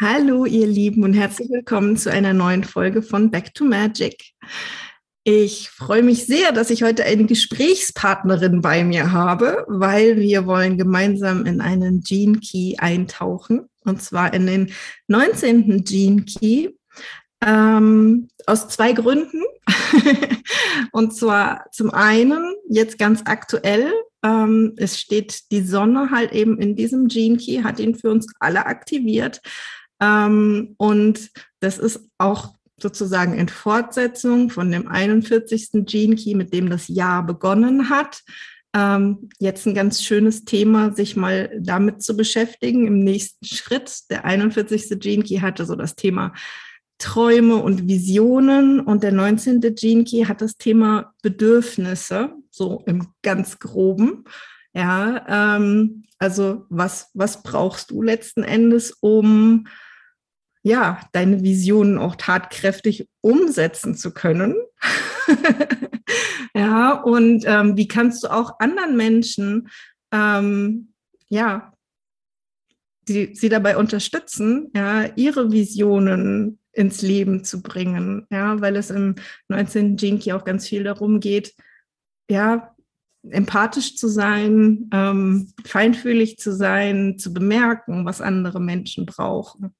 Hallo, ihr Lieben, und herzlich willkommen zu einer neuen Folge von Back to Magic. Ich freue mich sehr, dass ich heute eine Gesprächspartnerin bei mir habe, weil wir wollen gemeinsam in einen Gene Key eintauchen, und zwar in den 19. Gene Key. Ähm, aus zwei Gründen. und zwar zum einen jetzt ganz aktuell. Ähm, es steht die Sonne halt eben in diesem Gene Key, hat ihn für uns alle aktiviert. Ähm, und das ist auch sozusagen in Fortsetzung von dem 41. Gene Key, mit dem das Jahr begonnen hat. Ähm, jetzt ein ganz schönes Thema, sich mal damit zu beschäftigen. Im nächsten Schritt, der 41. Gene Key hatte so das Thema Träume und Visionen und der 19. Gene Key hat das Thema Bedürfnisse, so im ganz groben. Ja, ähm, also was, was brauchst du letzten Endes, um ja, deine Visionen auch tatkräftig umsetzen zu können. ja, und ähm, wie kannst du auch anderen Menschen, ähm, ja, die, sie dabei unterstützen, ja, ihre Visionen ins Leben zu bringen, ja, weil es im 19. Jinky auch ganz viel darum geht, ja, empathisch zu sein, ähm, feinfühlig zu sein, zu bemerken, was andere Menschen brauchen.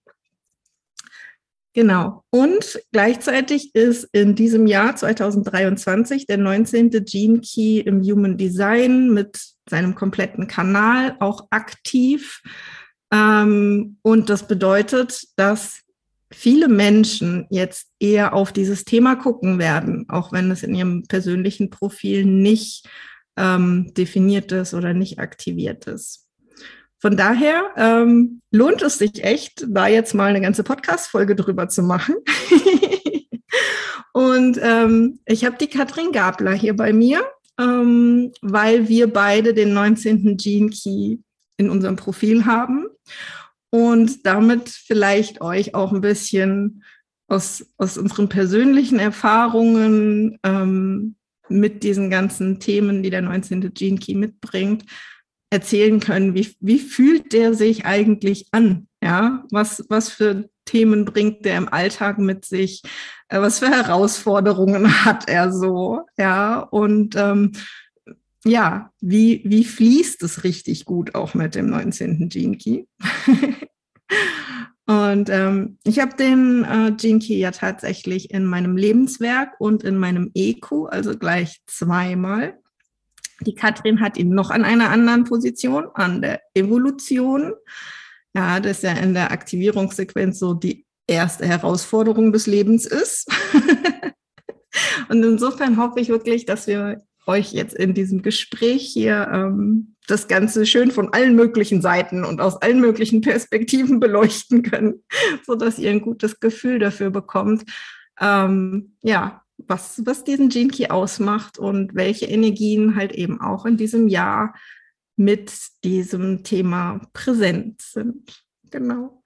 Genau. Und gleichzeitig ist in diesem Jahr 2023 der 19. Gene Key im Human Design mit seinem kompletten Kanal auch aktiv. Ähm, und das bedeutet, dass viele Menschen jetzt eher auf dieses Thema gucken werden, auch wenn es in ihrem persönlichen Profil nicht ähm, definiert ist oder nicht aktiviert ist. Von daher ähm, lohnt es sich echt, da jetzt mal eine ganze Podcast-Folge drüber zu machen. und ähm, ich habe die Katrin Gabler hier bei mir, ähm, weil wir beide den 19. Gene Key in unserem Profil haben und damit vielleicht euch auch ein bisschen aus, aus unseren persönlichen Erfahrungen ähm, mit diesen ganzen Themen, die der 19. Gene Key mitbringt, erzählen können, wie, wie fühlt der sich eigentlich an? Ja, was, was für Themen bringt der im Alltag mit sich? Äh, was für Herausforderungen hat er so? Ja, und ähm, ja, wie, wie fließt es richtig gut auch mit dem 19. Gene Key? und ähm, ich habe den äh, Gene Key ja tatsächlich in meinem Lebenswerk und in meinem EQ, also gleich zweimal. Die Katrin hat ihn noch an einer anderen Position, an der Evolution. Ja, das ja in der Aktivierungssequenz so die erste Herausforderung des Lebens ist. Und insofern hoffe ich wirklich, dass wir euch jetzt in diesem Gespräch hier ähm, das Ganze schön von allen möglichen Seiten und aus allen möglichen Perspektiven beleuchten können, so dass ihr ein gutes Gefühl dafür bekommt, ähm, ja, was, was diesen Gene Key ausmacht und welche Energien halt eben auch in diesem Jahr mit diesem Thema präsent sind. Genau.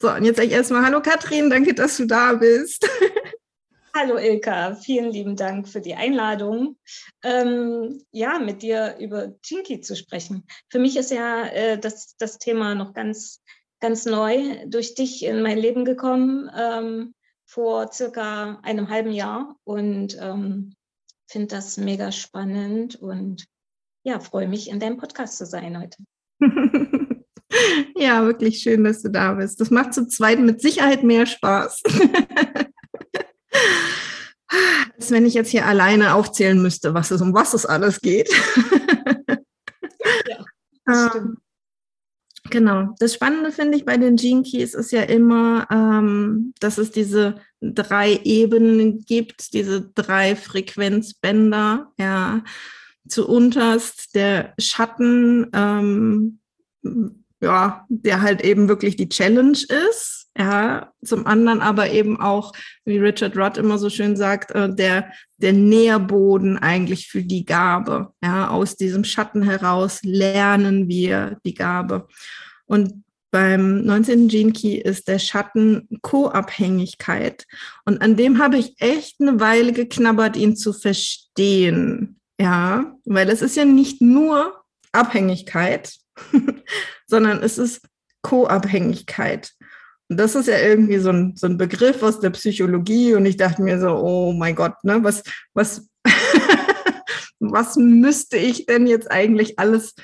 So, und jetzt sage ich erstmal Hallo Katrin, danke, dass du da bist. Hallo Ilka, vielen lieben Dank für die Einladung. Ähm, ja, mit dir über Jinky zu sprechen. Für mich ist ja äh, das, das Thema noch ganz, ganz neu durch dich in mein Leben gekommen. Ähm, vor circa einem halben Jahr und ähm, finde das mega spannend und ja, freue mich, in deinem Podcast zu sein heute. ja, wirklich schön, dass du da bist. Das macht zum Zweiten mit Sicherheit mehr Spaß. Als wenn ich jetzt hier alleine aufzählen müsste, was es um was es alles geht. ja, das ähm. Genau. Das Spannende finde ich bei den Gene Keys ist ja immer, ähm, dass es diese drei Ebenen gibt, diese drei Frequenzbänder, ja. Zu unterst der Schatten, ähm, ja, der halt eben wirklich die Challenge ist, ja. Zum anderen aber eben auch, wie Richard Rudd immer so schön sagt, äh, der, der Nährboden eigentlich für die Gabe, ja. Aus diesem Schatten heraus lernen wir die Gabe. Und beim 19. Gene Key ist der Schatten Co-Abhängigkeit. Und an dem habe ich echt eine Weile geknabbert, ihn zu verstehen. Ja, weil es ist ja nicht nur Abhängigkeit, sondern es ist Co-Abhängigkeit. Das ist ja irgendwie so ein, so ein Begriff aus der Psychologie. Und ich dachte mir so, oh mein Gott, ne, was, was, was müsste ich denn jetzt eigentlich alles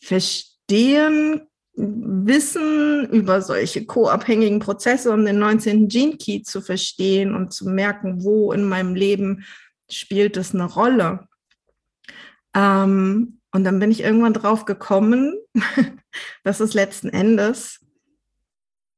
verstehen, wissen über solche co-abhängigen Prozesse, um den 19. Gene Key zu verstehen und zu merken, wo in meinem Leben spielt es eine Rolle. Ähm, und dann bin ich irgendwann drauf gekommen, dass es letzten Endes,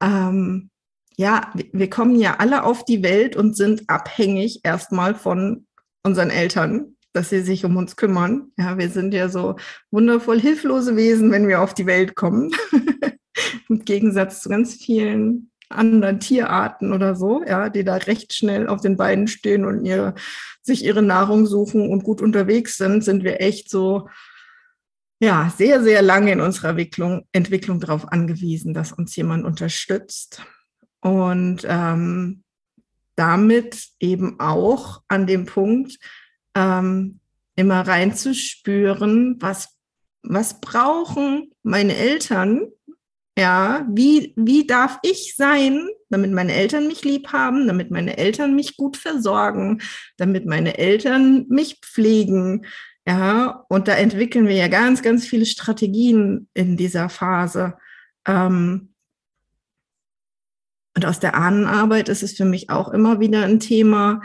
ähm, ja, wir kommen ja alle auf die Welt und sind abhängig erstmal von unseren Eltern, dass sie sich um uns kümmern. Ja, wir sind ja so wundervoll hilflose Wesen, wenn wir auf die Welt kommen. Im Gegensatz zu ganz vielen anderen Tierarten oder so, ja, die da recht schnell auf den Beinen stehen und ihre, sich ihre Nahrung suchen und gut unterwegs sind, sind wir echt so, ja, sehr, sehr lange in unserer Entwicklung, Entwicklung darauf angewiesen, dass uns jemand unterstützt. Und ähm, damit eben auch an dem Punkt, ähm, immer reinzuspüren, was, was brauchen meine Eltern, ja, wie, wie darf ich sein, damit meine Eltern mich lieb haben, damit meine Eltern mich gut versorgen, damit meine Eltern mich pflegen, ja, und da entwickeln wir ja ganz, ganz viele Strategien in dieser Phase. Ähm, und aus der Ahnenarbeit ist es für mich auch immer wieder ein Thema,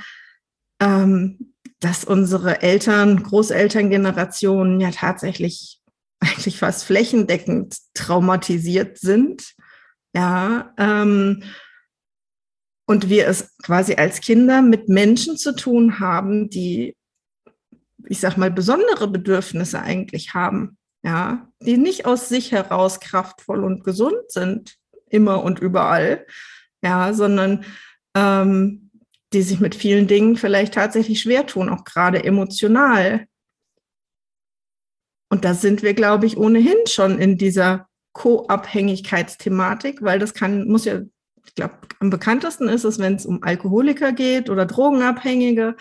ähm, dass unsere Eltern, Großelterngenerationen ja tatsächlich eigentlich fast flächendeckend traumatisiert sind. Ja, ähm, und wir es quasi als Kinder mit Menschen zu tun haben, die, ich sag mal, besondere Bedürfnisse eigentlich haben. Ja, die nicht aus sich heraus kraftvoll und gesund sind, immer und überall. Ja, sondern ähm, die sich mit vielen Dingen vielleicht tatsächlich schwer tun, auch gerade emotional. Und da sind wir, glaube ich, ohnehin schon in dieser Co-Abhängigkeitsthematik, weil das kann, muss ja, ich glaube, am bekanntesten ist es, wenn es um Alkoholiker geht oder Drogenabhängige,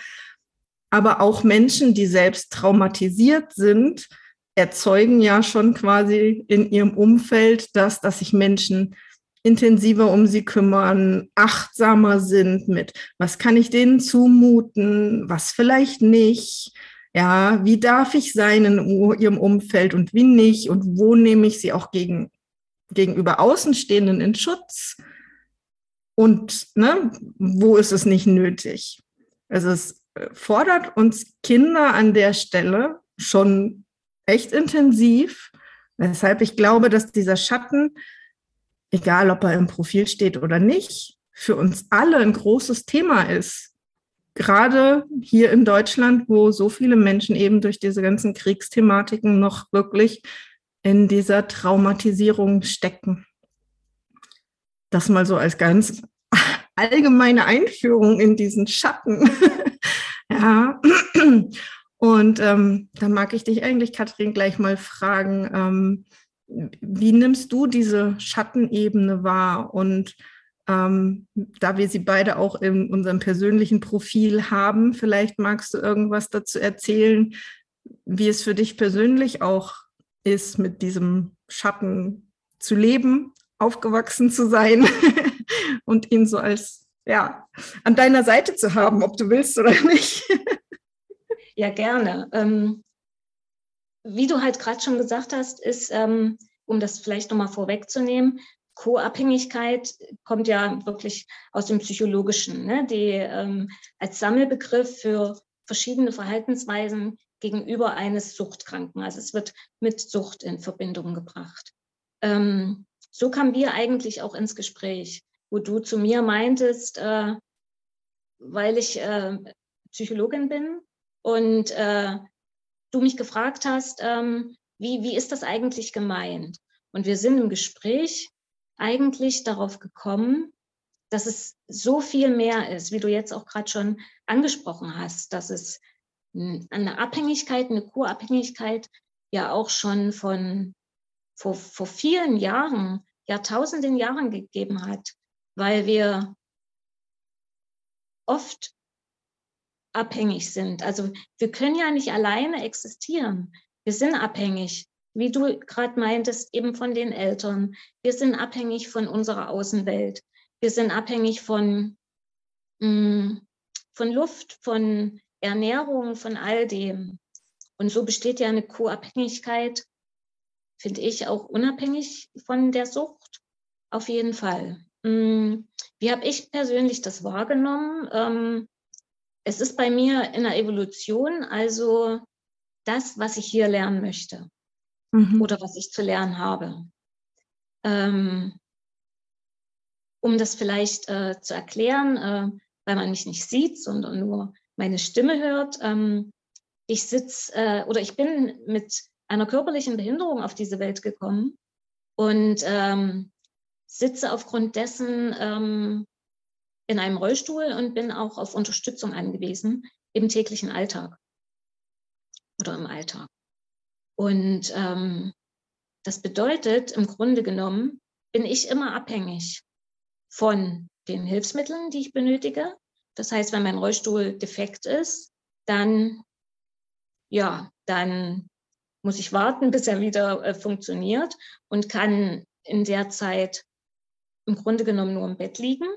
aber auch Menschen, die selbst traumatisiert sind, erzeugen ja schon quasi in ihrem Umfeld das, dass sich Menschen intensiver um sie kümmern, achtsamer sind mit, was kann ich denen zumuten, was vielleicht nicht. Ja, wie darf ich sein in ihrem Umfeld und wie nicht und wo nehme ich sie auch gegen, gegenüber Außenstehenden in Schutz und ne, wo ist es nicht nötig? Es fordert uns Kinder an der Stelle schon echt intensiv, weshalb ich glaube, dass dieser Schatten egal ob er im Profil steht oder nicht, für uns alle ein großes Thema ist. Gerade hier in Deutschland, wo so viele Menschen eben durch diese ganzen Kriegsthematiken noch wirklich in dieser Traumatisierung stecken. Das mal so als ganz allgemeine Einführung in diesen Schatten. ja. Und ähm, da mag ich dich eigentlich, Kathrin, gleich mal fragen, ähm, wie nimmst du diese Schattenebene wahr? Und ähm, da wir sie beide auch in unserem persönlichen Profil haben, vielleicht magst du irgendwas dazu erzählen, wie es für dich persönlich auch ist, mit diesem Schatten zu leben, aufgewachsen zu sein und ihn so als, ja, an deiner Seite zu haben, ob du willst oder nicht. ja, gerne. Ähm, wie du halt gerade schon gesagt hast, ist, ähm, um das vielleicht nochmal vorwegzunehmen, Co-Abhängigkeit kommt ja wirklich aus dem Psychologischen, ne? die ähm, als Sammelbegriff für verschiedene Verhaltensweisen gegenüber eines Suchtkranken. Also es wird mit Sucht in Verbindung gebracht. Ähm, so kamen wir eigentlich auch ins Gespräch, wo du zu mir meintest, äh, weil ich äh, Psychologin bin und äh, du mich gefragt hast, ähm, wie, wie ist das eigentlich gemeint? Und wir sind im Gespräch eigentlich darauf gekommen, dass es so viel mehr ist, wie du jetzt auch gerade schon angesprochen hast, dass es eine Abhängigkeit, eine Kurabhängigkeit ja auch schon von vor, vor vielen Jahren Jahrtausenden Jahren gegeben hat, weil wir oft abhängig sind. Also wir können ja nicht alleine existieren. Wir sind abhängig, wie du gerade meintest, eben von den Eltern. Wir sind abhängig von unserer Außenwelt. Wir sind abhängig von, mh, mm, von Luft, von Ernährung, von all dem. Und so besteht ja eine Co-Abhängigkeit, finde ich, auch unabhängig von der Sucht. Auf jeden Fall. Mm, wie habe ich persönlich das wahrgenommen? Ähm, es ist bei mir in der Evolution also das, was ich hier lernen möchte mhm. oder was ich zu lernen habe. Ähm, um das vielleicht äh, zu erklären, äh, weil man mich nicht sieht, sondern nur meine Stimme hört. Ähm, ich sitze äh, oder ich bin mit einer körperlichen Behinderung auf diese Welt gekommen und ähm, sitze aufgrund dessen ähm, in einem Rollstuhl und bin auch auf Unterstützung angewiesen im täglichen Alltag oder im Alltag. Und ähm, das bedeutet im Grunde genommen, bin ich immer abhängig von den Hilfsmitteln, die ich benötige. Das heißt, wenn mein Rollstuhl defekt ist, dann, ja, dann muss ich warten, bis er wieder äh, funktioniert und kann in der Zeit im Grunde genommen nur im Bett liegen.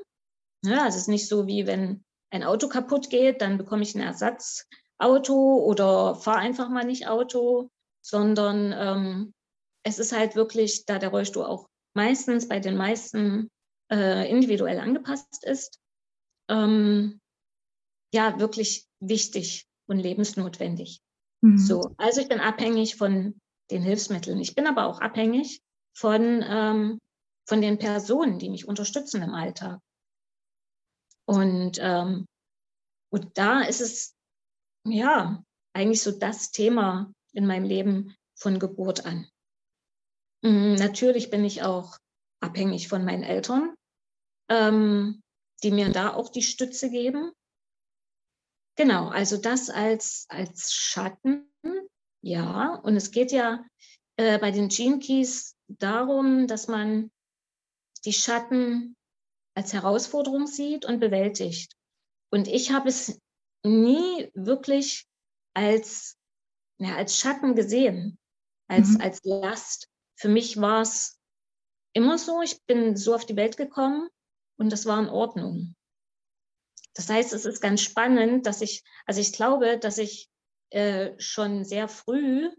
Ja, es ist nicht so, wie wenn ein Auto kaputt geht, dann bekomme ich ein Ersatzauto oder fahre einfach mal nicht Auto, sondern ähm, es ist halt wirklich, da der Rollstuhl auch meistens bei den meisten äh, individuell angepasst ist, ähm, ja, wirklich wichtig und lebensnotwendig. Mhm. So, also ich bin abhängig von den Hilfsmitteln. Ich bin aber auch abhängig von, ähm, von den Personen, die mich unterstützen im Alltag. Und, ähm, und da ist es, ja, eigentlich so das Thema in meinem Leben von Geburt an. Mhm, natürlich bin ich auch abhängig von meinen Eltern, ähm, die mir da auch die Stütze geben. Genau, also das als, als Schatten, ja. Und es geht ja äh, bei den Gene Keys darum, dass man die Schatten als Herausforderung sieht und bewältigt. Und ich habe es nie wirklich als, ja, als Schatten gesehen, als, mhm. als Last. Für mich war es immer so, ich bin so auf die Welt gekommen und das war in Ordnung. Das heißt, es ist ganz spannend, dass ich, also ich glaube, dass ich äh, schon sehr früh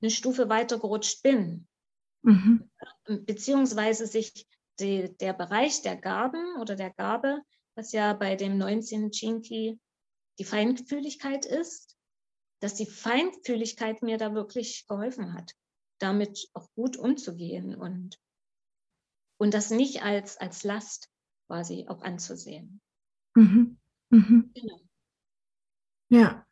eine Stufe weiter gerutscht bin. Mhm. Beziehungsweise sich die, der Bereich der Gaben oder der Gabe, was ja bei dem 19. Chinki die Feinfühligkeit ist, dass die Feinfühligkeit mir da wirklich geholfen hat, damit auch gut umzugehen und, und das nicht als, als Last quasi auch anzusehen. Mhm. Mhm. Genau. Ja.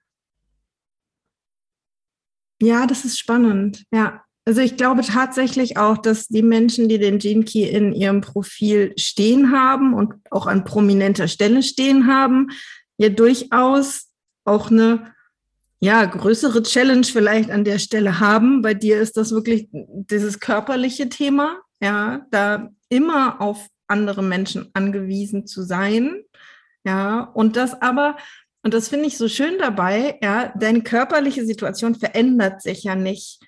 Ja, das ist spannend. Ja. Also ich glaube tatsächlich auch, dass die Menschen, die den Gene Key in ihrem Profil stehen haben und auch an prominenter Stelle stehen haben, ja durchaus auch eine ja, größere Challenge vielleicht an der Stelle haben. Bei dir ist das wirklich dieses körperliche Thema, ja, da immer auf andere Menschen angewiesen zu sein. Ja, und das aber, und das finde ich so schön dabei, ja, deine körperliche Situation verändert sich ja nicht,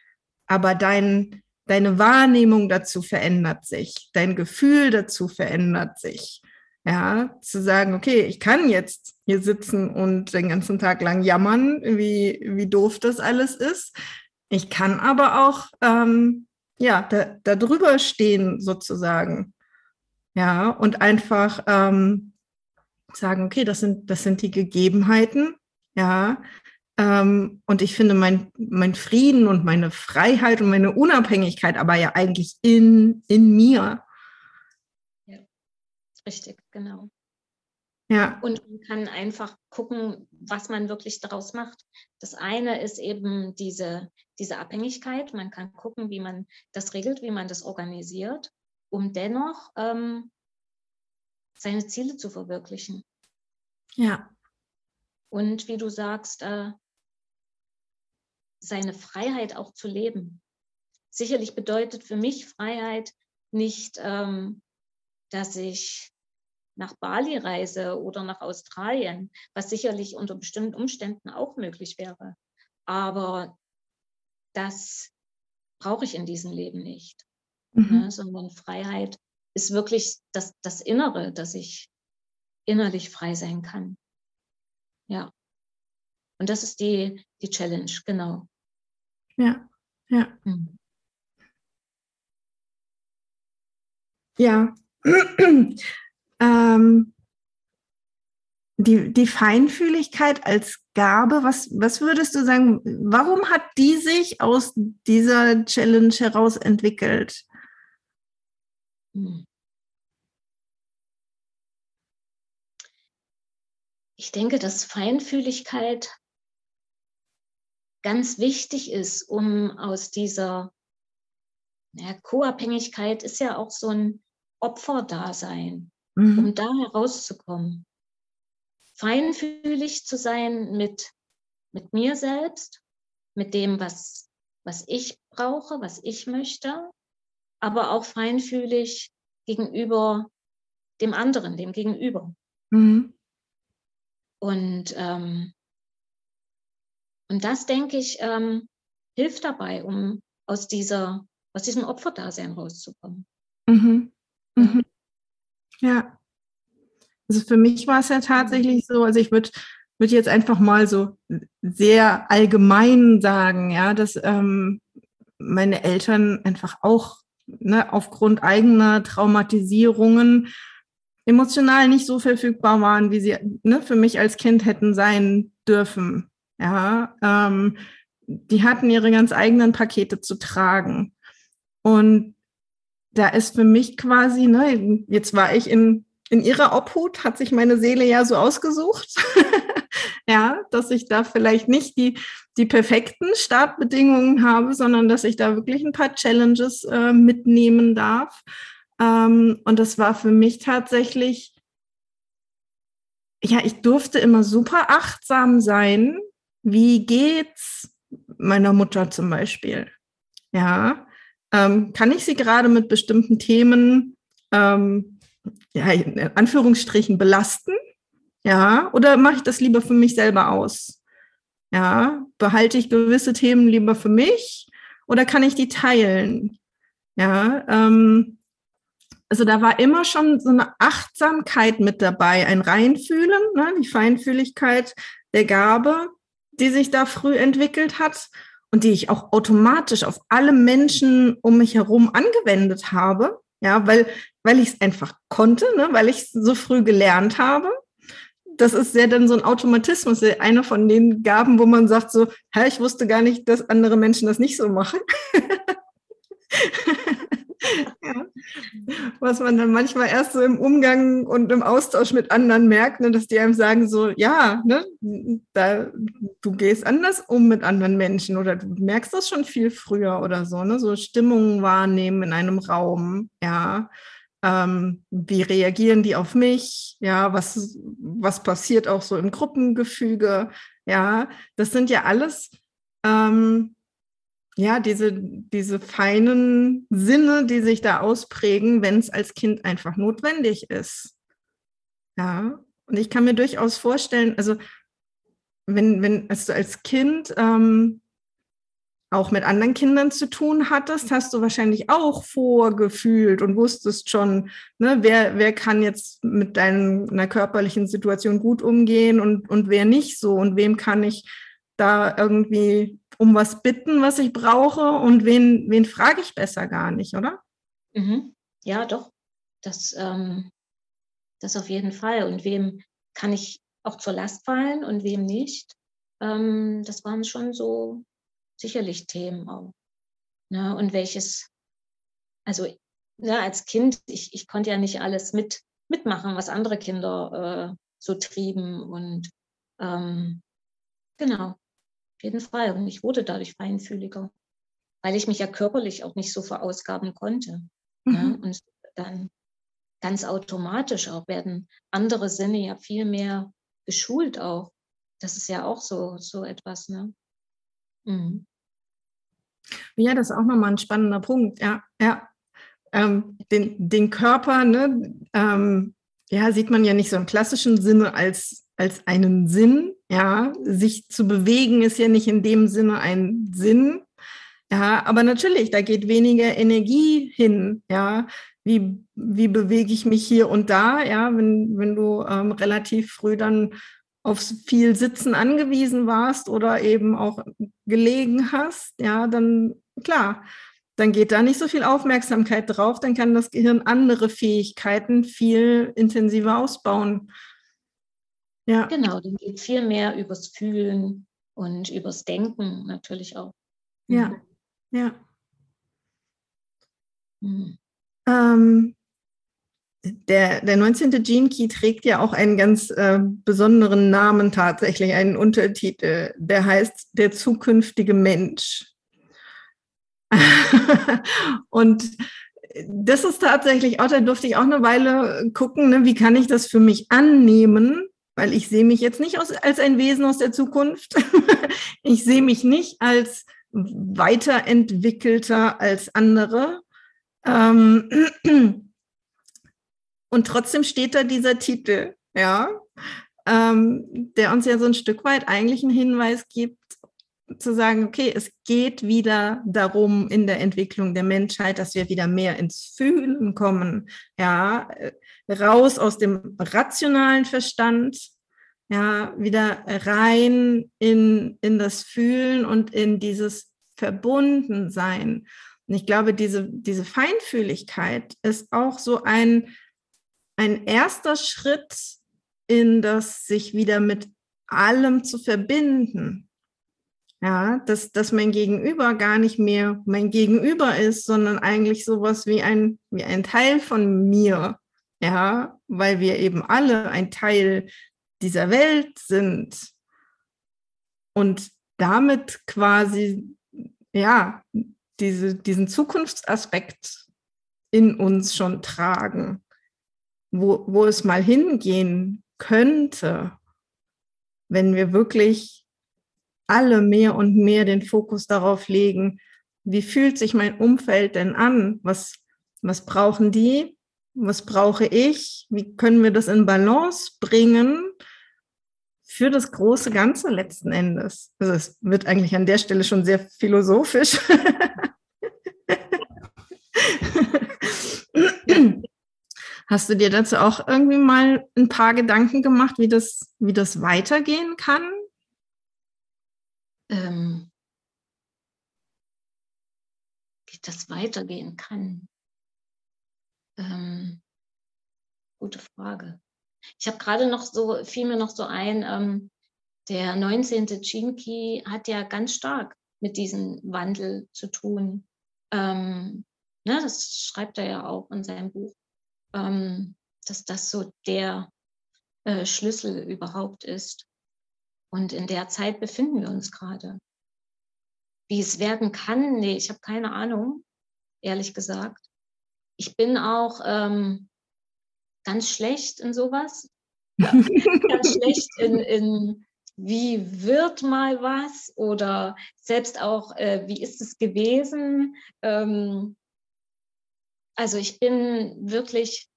aber dein, deine Wahrnehmung dazu verändert sich, dein Gefühl dazu verändert sich. Ja, zu sagen, okay, ich kann jetzt hier sitzen und den ganzen Tag lang jammern, wie, wie doof das alles ist. Ich kann aber auch, ähm, ja, da, da drüber stehen sozusagen. Ja, und einfach ähm, sagen, okay, das sind, das sind die Gegebenheiten, ja. Ähm, und ich finde mein, mein Frieden und meine Freiheit und meine Unabhängigkeit aber ja eigentlich in, in mir. Ja, richtig, genau. Ja. Und man kann einfach gucken, was man wirklich daraus macht. Das eine ist eben diese, diese Abhängigkeit. Man kann gucken, wie man das regelt, wie man das organisiert, um dennoch ähm, seine Ziele zu verwirklichen. Ja. Und wie du sagst, äh, seine Freiheit auch zu leben. Sicherlich bedeutet für mich Freiheit, nicht, ähm, dass ich nach Bali reise oder nach Australien, was sicherlich unter bestimmten Umständen auch möglich wäre. Aber das brauche ich in diesem Leben nicht, mhm. ne, sondern Freiheit ist wirklich das, das Innere, dass ich innerlich frei sein kann. Ja. Und das ist die, die Challenge, genau. Ja, ja. Mhm. Ja. ähm, die, die Feinfühligkeit als Gabe, was, was würdest du sagen, warum hat die sich aus dieser Challenge heraus entwickelt? Hm. Ich denke, dass Feinfühligkeit ganz wichtig ist, um aus dieser ja, Co-Abhängigkeit ist ja auch so ein Opferdasein, mhm. um da herauszukommen. Feinfühlig zu sein mit, mit mir selbst, mit dem, was, was ich brauche, was ich möchte, aber auch feinfühlig gegenüber dem anderen, dem Gegenüber. Mhm. Und, ähm, und das, denke ich, ähm, hilft dabei, um aus, dieser, aus diesem Opferdasein rauszukommen. Mhm. Mhm. Ja. Also für mich war es ja tatsächlich so, also ich würde würd jetzt einfach mal so sehr allgemein sagen, ja, dass ähm, meine Eltern einfach auch ne, aufgrund eigener Traumatisierungen emotional nicht so verfügbar waren, wie sie ne, für mich als Kind hätten sein dürfen. Ja, ähm, die hatten ihre ganz eigenen Pakete zu tragen. Und da ist für mich quasi, ne, jetzt war ich in, in ihrer Obhut, hat sich meine Seele ja so ausgesucht, ja, dass ich da vielleicht nicht die, die perfekten Startbedingungen habe, sondern dass ich da wirklich ein paar Challenges äh, mitnehmen darf. Ähm, und das war für mich tatsächlich, ja, ich durfte immer super achtsam sein. Wie geht's meiner Mutter zum Beispiel? Ja, ähm, kann ich sie gerade mit bestimmten Themen, ähm, ja, in Anführungsstrichen belasten? Ja, oder mache ich das lieber für mich selber aus? Ja, behalte ich gewisse Themen lieber für mich oder kann ich die teilen? Ja, ähm, also da war immer schon so eine Achtsamkeit mit dabei, ein Reinfühlen, ne, die Feinfühligkeit der Gabe, die sich da früh entwickelt hat und die ich auch automatisch auf alle Menschen um mich herum angewendet habe, ja, weil, weil ich es einfach konnte, ne, weil ich es so früh gelernt habe. Das ist ja dann so ein Automatismus, einer von den Gaben, wo man sagt so, hä, ich wusste gar nicht, dass andere Menschen das nicht so machen. ja. Was man dann manchmal erst so im Umgang und im Austausch mit anderen merkt, ne, dass die einem sagen so, ja, ne, da, du gehst anders um mit anderen Menschen oder du merkst das schon viel früher oder so, ne, so Stimmungen wahrnehmen in einem Raum, ja. Ähm, wie reagieren die auf mich? Ja, was, was passiert auch so im Gruppengefüge? Ja, das sind ja alles ähm, ja, diese, diese feinen Sinne, die sich da ausprägen, wenn es als Kind einfach notwendig ist. Ja, und ich kann mir durchaus vorstellen, also wenn, wenn also du als Kind ähm, auch mit anderen Kindern zu tun hattest, hast du wahrscheinlich auch vorgefühlt und wusstest schon, ne, wer, wer kann jetzt mit deiner körperlichen Situation gut umgehen und, und wer nicht so und wem kann ich da irgendwie um was bitten, was ich brauche und wen, wen frage ich besser gar nicht, oder? Mhm. Ja, doch. Das, ähm, das auf jeden Fall. Und wem kann ich auch zur Last fallen und wem nicht? Ähm, das waren schon so sicherlich Themen auch. Ne? Und welches, also ja, als Kind, ich, ich konnte ja nicht alles mit, mitmachen, was andere Kinder äh, so trieben. Und ähm, genau, jeden Fall. Und ich wurde dadurch feinfühliger, weil ich mich ja körperlich auch nicht so verausgaben konnte. Ne? Mhm. Ne? Und dann ganz automatisch auch werden andere Sinne ja viel mehr geschult auch. Das ist ja auch so, so etwas. Ne? Mhm. Ja, das ist auch nochmal ein spannender Punkt. Ja, ja. ähm, den, den Körper, ne, ähm, ja, sieht man ja nicht so im klassischen Sinne als, als einen Sinn. Ja, sich zu bewegen ist ja nicht in dem Sinne ein Sinn. Ja, aber natürlich, da geht weniger Energie hin. Ja, wie, wie bewege ich mich hier und da? Ja, wenn, wenn du ähm, relativ früh dann auf viel Sitzen angewiesen warst oder eben auch gelegen hast, ja, dann klar, dann geht da nicht so viel Aufmerksamkeit drauf, dann kann das Gehirn andere Fähigkeiten viel intensiver ausbauen. Ja. Genau, dann geht viel mehr übers Fühlen und übers Denken natürlich auch. Ja, mhm. ja. Mhm. Ähm, der, der 19. Gene Key trägt ja auch einen ganz äh, besonderen Namen tatsächlich, einen Untertitel, der heißt Der zukünftige Mensch. und das ist tatsächlich auch, da durfte ich auch eine Weile gucken, ne, wie kann ich das für mich annehmen, weil ich sehe mich jetzt nicht aus, als ein Wesen aus der Zukunft. ich sehe mich nicht als weiterentwickelter als andere. Ähm, und trotzdem steht da dieser Titel, ja, ähm, der uns ja so ein Stück weit eigentlich einen Hinweis gibt, zu sagen, okay, es geht wieder darum in der Entwicklung der Menschheit, dass wir wieder mehr ins Fühlen kommen, ja, raus aus dem rationalen Verstand, ja, wieder rein in, in das Fühlen und in dieses Verbundensein. Und ich glaube, diese, diese Feinfühligkeit ist auch so ein, ein erster Schritt in das sich wieder mit allem zu verbinden. Ja, dass, dass mein Gegenüber gar nicht mehr mein Gegenüber ist, sondern eigentlich sowas wie ein, wie ein Teil von mir. Ja, weil wir eben alle ein Teil dieser Welt sind und damit quasi, ja, diese, diesen Zukunftsaspekt in uns schon tragen, wo, wo es mal hingehen könnte, wenn wir wirklich alle mehr und mehr den Fokus darauf legen, wie fühlt sich mein Umfeld denn an? Was, was brauchen die? Was brauche ich? Wie können wir das in Balance bringen für das große Ganze letzten Endes? Also es wird eigentlich an der Stelle schon sehr philosophisch. Hast du dir dazu auch irgendwie mal ein paar Gedanken gemacht, wie das, wie das weitergehen kann? ähm, wie das weitergehen kann. Ähm, gute Frage. Ich habe gerade noch so, fiel mir noch so ein, ähm, der 19. Chinki hat ja ganz stark mit diesem Wandel zu tun. Ähm, ne, das schreibt er ja auch in seinem Buch, ähm, dass das so der äh, Schlüssel überhaupt ist. Und in der Zeit befinden wir uns gerade. Wie es werden kann, nee, ich habe keine Ahnung, ehrlich gesagt. Ich bin auch ähm, ganz schlecht in sowas. Ja, ganz schlecht in, in, wie wird mal was oder selbst auch, äh, wie ist es gewesen. Ähm, also ich bin wirklich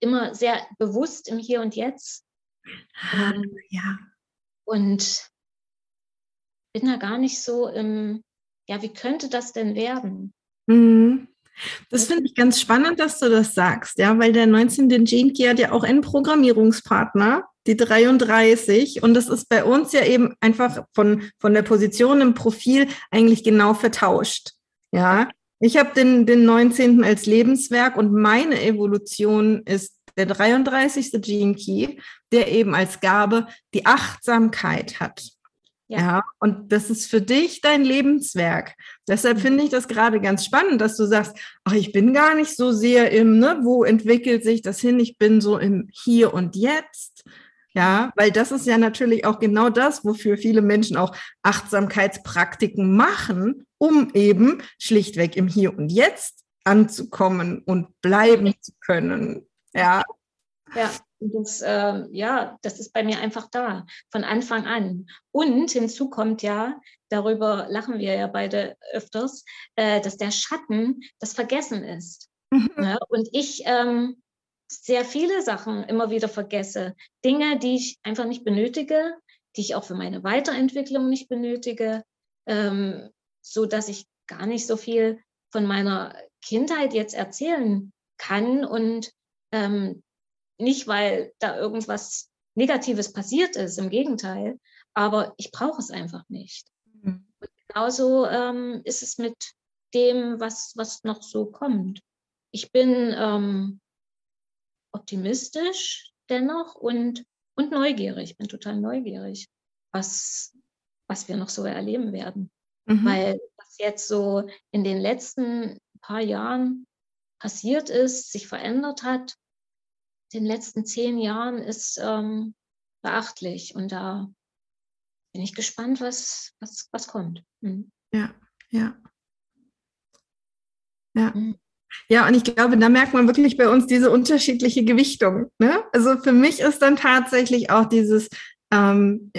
immer sehr bewusst im Hier und Jetzt. Ähm, ja. Und bin da gar nicht so im, ja, wie könnte das denn werden? Mhm. Das finde ich ganz spannend, dass du das sagst, ja, weil der 19. Gene Key hat ja auch einen Programmierungspartner, die 33. Und das ist bei uns ja eben einfach von, von der Position im Profil eigentlich genau vertauscht. Ja, ich habe den, den 19. als Lebenswerk und meine Evolution ist der 33. Gene Key, der eben als Gabe die Achtsamkeit hat. Ja. ja. und das ist für dich dein Lebenswerk. Deshalb mhm. finde ich das gerade ganz spannend, dass du sagst, ach, ich bin gar nicht so sehr im, ne, wo entwickelt sich das hin? Ich bin so im Hier und Jetzt. Ja, weil das ist ja natürlich auch genau das, wofür viele Menschen auch Achtsamkeitspraktiken machen, um eben schlichtweg im Hier und Jetzt anzukommen und bleiben zu können. Ja. Ja, das, äh, ja, das ist bei mir einfach da, von Anfang an. Und hinzu kommt ja, darüber lachen wir ja beide öfters, äh, dass der Schatten das Vergessen ist. Mhm. Ja, und ich ähm, sehr viele Sachen immer wieder vergesse. Dinge, die ich einfach nicht benötige, die ich auch für meine Weiterentwicklung nicht benötige, ähm, so dass ich gar nicht so viel von meiner Kindheit jetzt erzählen kann und ähm, nicht, weil da irgendwas Negatives passiert ist, im Gegenteil, aber ich brauche es einfach nicht. Mhm. Und genauso ähm, ist es mit dem, was, was noch so kommt. Ich bin ähm, optimistisch dennoch und, und neugierig. Ich bin total neugierig, was, was wir noch so erleben werden. Mhm. Weil was jetzt so in den letzten paar Jahren passiert ist, sich verändert hat, den letzten zehn Jahren ist ähm, beachtlich. Und da bin ich gespannt, was, was, was kommt. Mhm. Ja, ja. Ja. Mhm. Ja, und ich glaube, da merkt man wirklich bei uns diese unterschiedliche Gewichtung. Ne? Also für mich ist dann tatsächlich auch dieses, ähm,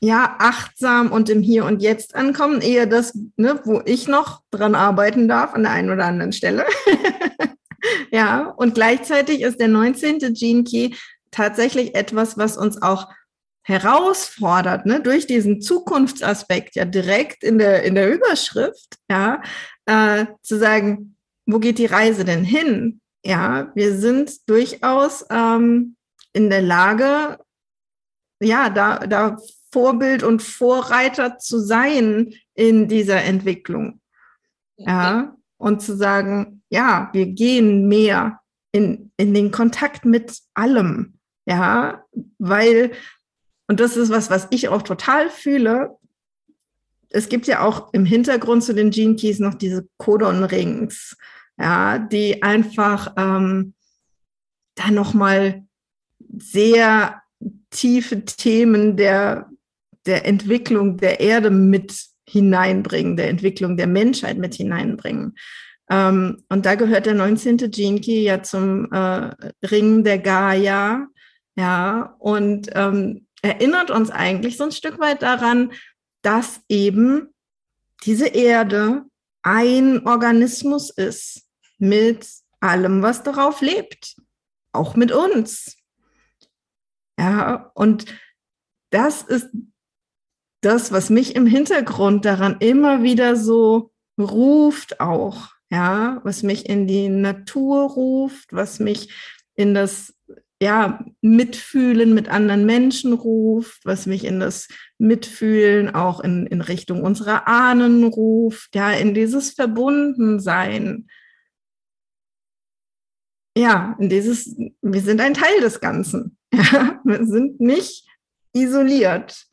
ja, achtsam und im Hier und Jetzt ankommen, eher das, ne, wo ich noch dran arbeiten darf an der einen oder anderen Stelle. ja, und gleichzeitig ist der 19. Gene Key tatsächlich etwas, was uns auch herausfordert, ne, durch diesen Zukunftsaspekt ja direkt in der, in der Überschrift, ja, äh, zu sagen, wo geht die Reise denn hin? Ja, wir sind durchaus ähm, in der Lage, ja, da, da Vorbild und Vorreiter zu sein in dieser Entwicklung. Ja, und zu sagen, ja, wir gehen mehr in, in den Kontakt mit allem. Ja, weil, und das ist was, was ich auch total fühle. Es gibt ja auch im Hintergrund zu den Gene Keys noch diese Codon Rings ja, die einfach ähm, da nochmal sehr tiefe Themen der, der Entwicklung der Erde mit hineinbringen, der Entwicklung der Menschheit mit hineinbringen. Ähm, und da gehört der 19. Jinki ja zum äh, Ring der Gaia, ja, und ähm, erinnert uns eigentlich so ein Stück weit daran, dass eben diese Erde ein Organismus ist, mit allem, was darauf lebt, auch mit uns. Ja, und das ist das, was mich im Hintergrund daran immer wieder so ruft auch, ja, was mich in die Natur ruft, was mich in das ja, Mitfühlen mit anderen Menschen ruft, was mich in das Mitfühlen auch in, in Richtung unserer Ahnen ruft, ja, in dieses Verbundensein ja, dieses, wir sind ein Teil des Ganzen. Ja, wir sind nicht isoliert.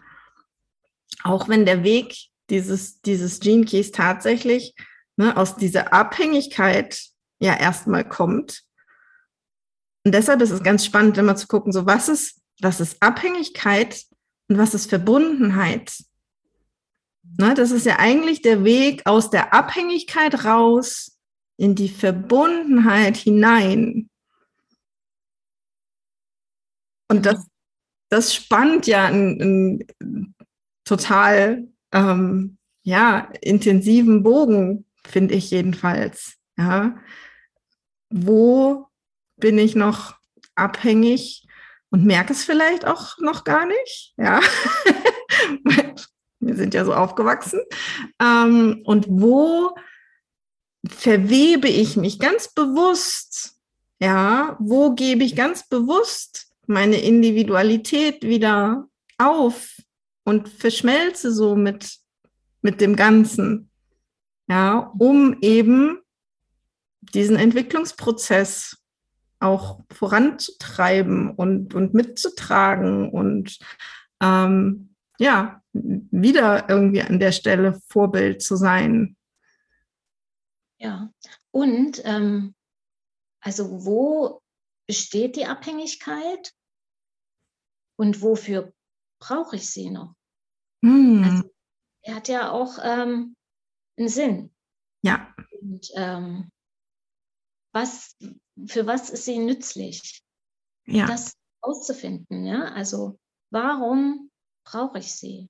Auch wenn der Weg dieses, dieses Gene Keys tatsächlich ne, aus dieser Abhängigkeit ja erstmal kommt. Und deshalb ist es ganz spannend, immer zu gucken, so was ist, was ist Abhängigkeit und was ist Verbundenheit. Ne, das ist ja eigentlich der Weg aus der Abhängigkeit raus in die Verbundenheit hinein. Und das, das spannt ja einen, einen total ähm, ja, intensiven Bogen, finde ich jedenfalls. Ja. Wo bin ich noch abhängig und merke es vielleicht auch noch gar nicht? Ja. Wir sind ja so aufgewachsen. Ähm, und wo verwebe ich mich ganz bewusst? Ja, wo gebe ich ganz bewusst meine Individualität wieder auf und verschmelze so mit, mit dem Ganzen? Ja, um eben diesen Entwicklungsprozess auch voranzutreiben und, und mitzutragen und ähm, ja, wieder irgendwie an der Stelle Vorbild zu sein. Ja, und ähm, also wo besteht die Abhängigkeit und wofür brauche ich sie noch? Hm. Also, er hat ja auch ähm, einen Sinn. Ja. Und ähm, was, für was ist sie nützlich? Ja. Das auszufinden, ja. Also warum brauche ich sie?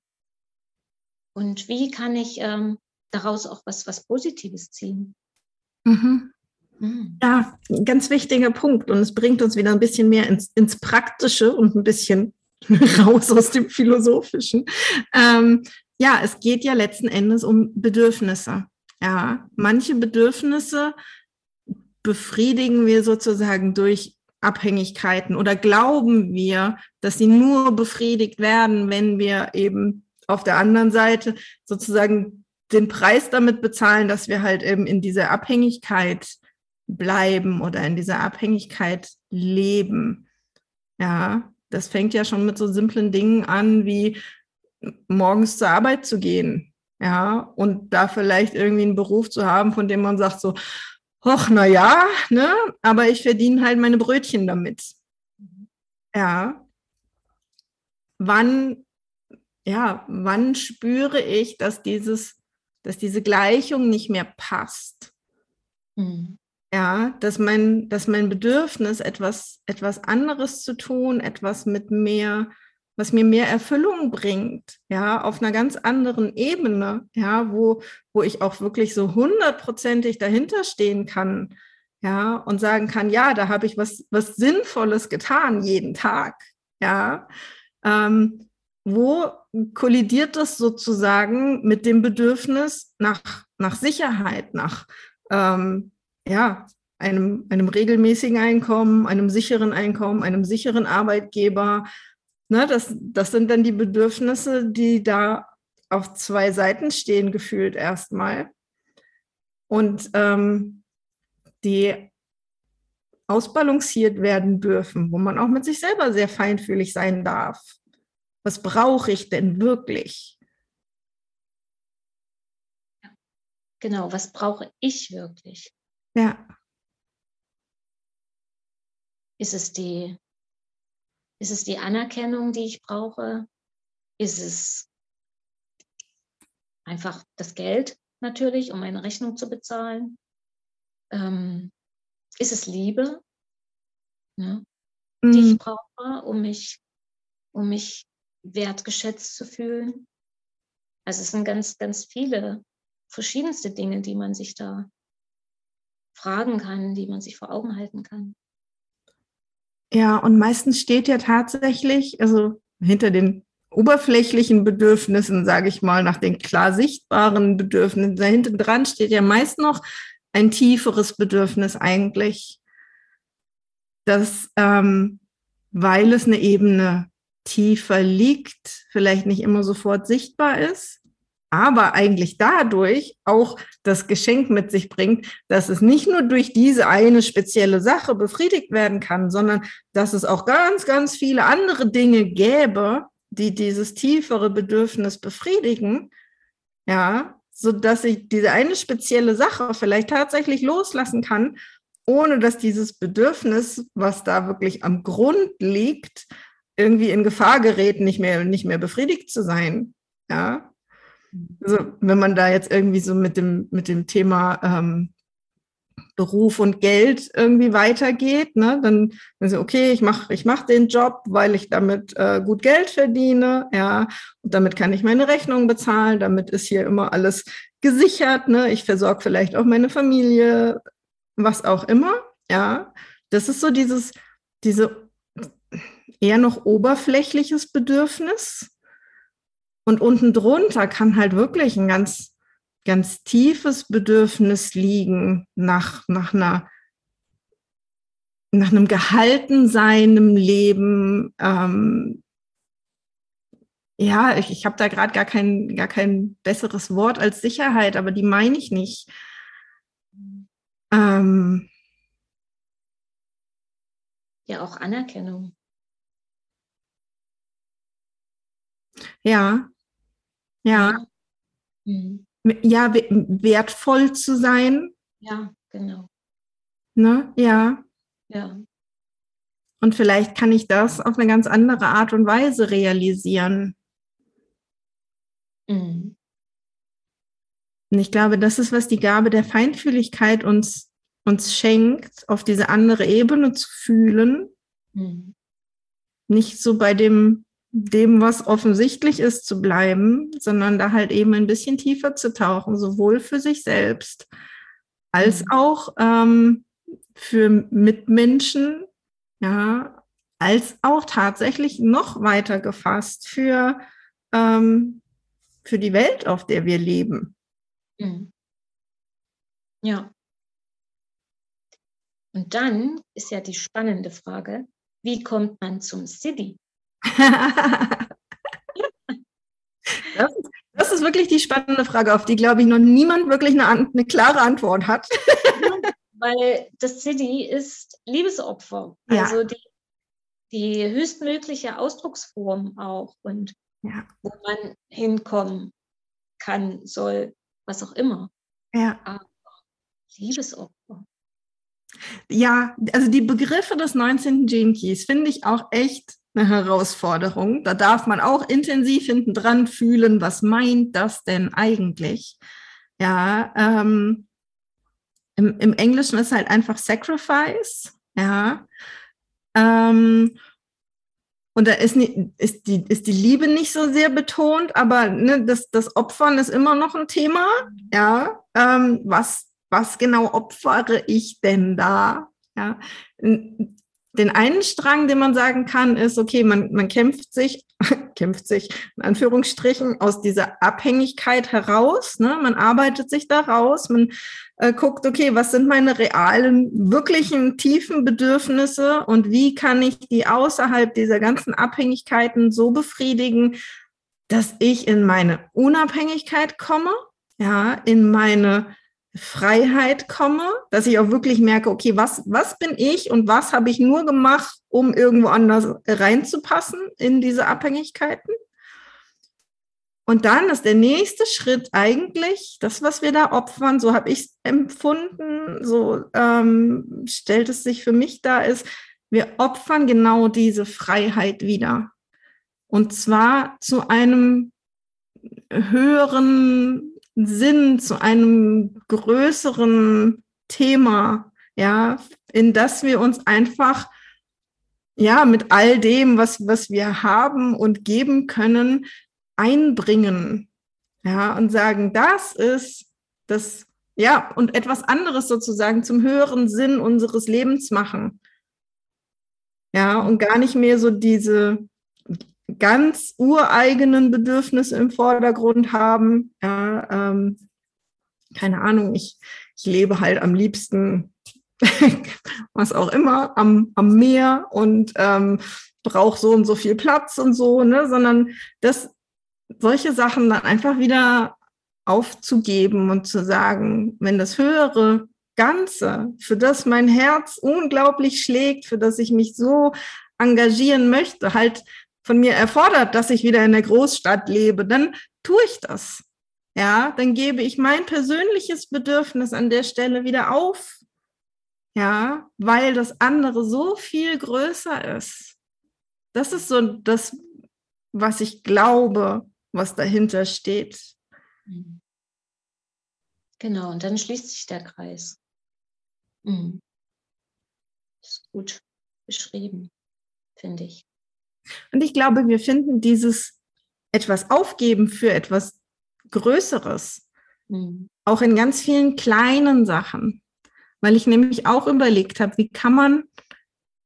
Und wie kann ich ähm, daraus auch was, was Positives ziehen? Mhm. Mhm. Ja, ein ganz wichtiger Punkt. Und es bringt uns wieder ein bisschen mehr ins, ins Praktische und ein bisschen raus aus dem Philosophischen. Ähm, ja, es geht ja letzten Endes um Bedürfnisse. Ja, manche Bedürfnisse befriedigen wir sozusagen durch Abhängigkeiten oder glauben wir, dass sie nur befriedigt werden, wenn wir eben auf der anderen Seite sozusagen den Preis damit bezahlen, dass wir halt eben in dieser Abhängigkeit bleiben oder in dieser Abhängigkeit leben. Ja, das fängt ja schon mit so simplen Dingen an, wie morgens zur Arbeit zu gehen. Ja, und da vielleicht irgendwie einen Beruf zu haben, von dem man sagt so, ach, na ja, ne, aber ich verdiene halt meine Brötchen damit. Ja. Wann, ja, wann spüre ich, dass dieses, dass diese Gleichung nicht mehr passt? Mhm. Ja, dass mein, dass mein Bedürfnis, etwas, etwas anderes zu tun, etwas mit mehr, was mir mehr Erfüllung bringt, ja, auf einer ganz anderen Ebene, ja, wo, wo ich auch wirklich so hundertprozentig dahinter stehen kann, ja, und sagen kann, ja, da habe ich was, was Sinnvolles getan jeden Tag, ja. Ähm, wo kollidiert das sozusagen mit dem Bedürfnis nach, nach Sicherheit, nach, ähm, ja, einem, einem regelmäßigen Einkommen, einem sicheren Einkommen, einem sicheren Arbeitgeber. Ne, das, das sind dann die Bedürfnisse, die da auf zwei Seiten stehen, gefühlt erstmal. Und ähm, die ausbalanciert werden dürfen, wo man auch mit sich selber sehr feinfühlig sein darf. Was brauche ich denn wirklich? Genau, was brauche ich wirklich? Ja. Ist es die, ist es die Anerkennung, die ich brauche? Ist es einfach das Geld natürlich, um meine Rechnung zu bezahlen? Ähm, ist es Liebe, ne, die mm. ich mhm. brauche, um mich, um mich wertgeschätzt zu fühlen? Also es sind ganz, ganz viele verschiedenste Dinge, die man sich da fragen kann, die man sich vor Augen halten kann. Ja, und meistens steht ja tatsächlich, also hinter den oberflächlichen Bedürfnissen, sage ich mal, nach den klar sichtbaren Bedürfnissen, dahinter dran steht ja meist noch ein tieferes Bedürfnis eigentlich, dass, ähm, weil es eine Ebene tiefer liegt, vielleicht nicht immer sofort sichtbar ist, aber eigentlich dadurch auch das Geschenk mit sich bringt, dass es nicht nur durch diese eine spezielle Sache befriedigt werden kann, sondern dass es auch ganz, ganz viele andere Dinge gäbe, die dieses tiefere Bedürfnis befriedigen, ja, so dass ich diese eine spezielle Sache vielleicht tatsächlich loslassen kann, ohne dass dieses Bedürfnis, was da wirklich am Grund liegt, irgendwie in Gefahr gerät, nicht mehr, nicht mehr befriedigt zu sein. Ja, also wenn man da jetzt irgendwie so mit dem, mit dem Thema ähm, Beruf und Geld irgendwie weitergeht, ne, dann, dann so, okay, ich mache ich mach den Job, weil ich damit äh, gut Geld verdiene, ja, und damit kann ich meine Rechnung bezahlen, damit ist hier immer alles gesichert, ne, ich versorge vielleicht auch meine Familie, was auch immer, ja. Das ist so dieses, diese eher noch oberflächliches Bedürfnis, und unten drunter kann halt wirklich ein ganz, ganz tiefes Bedürfnis liegen nach, nach einer nach einem Gehaltensein im Leben. Ähm, ja, ich, ich habe da gerade gar kein, gar kein besseres Wort als Sicherheit, aber die meine ich nicht. Ähm, ja, auch Anerkennung. Ja, ja. Mhm. Ja, wertvoll zu sein. Ja, genau. Ne? Ja. Ja. Und vielleicht kann ich das auf eine ganz andere Art und Weise realisieren. Mhm. Und ich glaube, das ist, was die Gabe der Feinfühligkeit uns, uns schenkt, auf diese andere Ebene zu fühlen. Mhm. Nicht so bei dem dem, was offensichtlich ist, zu bleiben, sondern da halt eben ein bisschen tiefer zu tauchen, sowohl für sich selbst als mhm. auch ähm, für Mitmenschen, ja, als auch tatsächlich noch weiter gefasst für, ähm, für die Welt, auf der wir leben. Mhm. Ja. Und dann ist ja die spannende Frage, wie kommt man zum City? das, ist, das, ist, wirklich die spannende Frage, auf die, glaube ich, noch niemand wirklich eine, eine klare Antwort hat. Weil das City ist Liebesopfer. Ja. Also die, die höchstmögliche Ausdrucksform auch und ja. wo man hinkommen kann, soll, was auch immer. Ja. Aber Liebesopfer. Ja, also die Begriffe des 19. Gene Keys finde ich auch echt eine Herausforderung. Da darf man auch intensiv hinten dran fühlen, was meint das denn eigentlich? Ja, ähm, im, im Englischen ist halt einfach Sacrifice, ja. Ähm, und da ist, ist, die, ist die Liebe nicht so sehr betont, aber ne, das, das Opfern ist immer noch ein Thema, ja. Ähm, was was genau opfere ich denn da? Ja, den einen Strang, den man sagen kann, ist, okay, man, man kämpft sich, kämpft sich in Anführungsstrichen aus dieser Abhängigkeit heraus. Ne? Man arbeitet sich da raus, man äh, guckt, okay, was sind meine realen, wirklichen, tiefen Bedürfnisse und wie kann ich die außerhalb dieser ganzen Abhängigkeiten so befriedigen, dass ich in meine Unabhängigkeit komme, ja, in meine Freiheit komme, dass ich auch wirklich merke, okay, was, was bin ich und was habe ich nur gemacht, um irgendwo anders reinzupassen in diese Abhängigkeiten? Und dann ist der nächste Schritt eigentlich das, was wir da opfern, so habe ich es empfunden, so ähm, stellt es sich für mich da, ist, wir opfern genau diese Freiheit wieder. Und zwar zu einem höheren Sinn, zu einem größeren Thema, ja, in das wir uns einfach ja mit all dem, was, was wir haben und geben können, einbringen. Ja, und sagen, das ist das, ja, und etwas anderes sozusagen zum höheren Sinn unseres Lebens machen. Ja, und gar nicht mehr so diese ganz ureigenen Bedürfnisse im Vordergrund haben. Ja, ähm, keine Ahnung, ich, ich lebe halt am liebsten, was auch immer, am, am Meer und ähm, brauche so und so viel Platz und so, ne, sondern das, solche Sachen dann einfach wieder aufzugeben und zu sagen, wenn das höhere Ganze, für das mein Herz unglaublich schlägt, für das ich mich so engagieren möchte, halt von mir erfordert, dass ich wieder in der Großstadt lebe, dann tue ich das. Ja, dann gebe ich mein persönliches Bedürfnis an der Stelle wieder auf. Ja, weil das andere so viel größer ist. Das ist so das, was ich glaube, was dahinter steht. Mhm. Genau, und dann schließt sich der Kreis. Mhm. Ist gut beschrieben, finde ich. Und ich glaube, wir finden dieses etwas aufgeben für etwas Größeres mhm. auch in ganz vielen kleinen Sachen. Weil ich nämlich auch überlegt habe, wie kann man,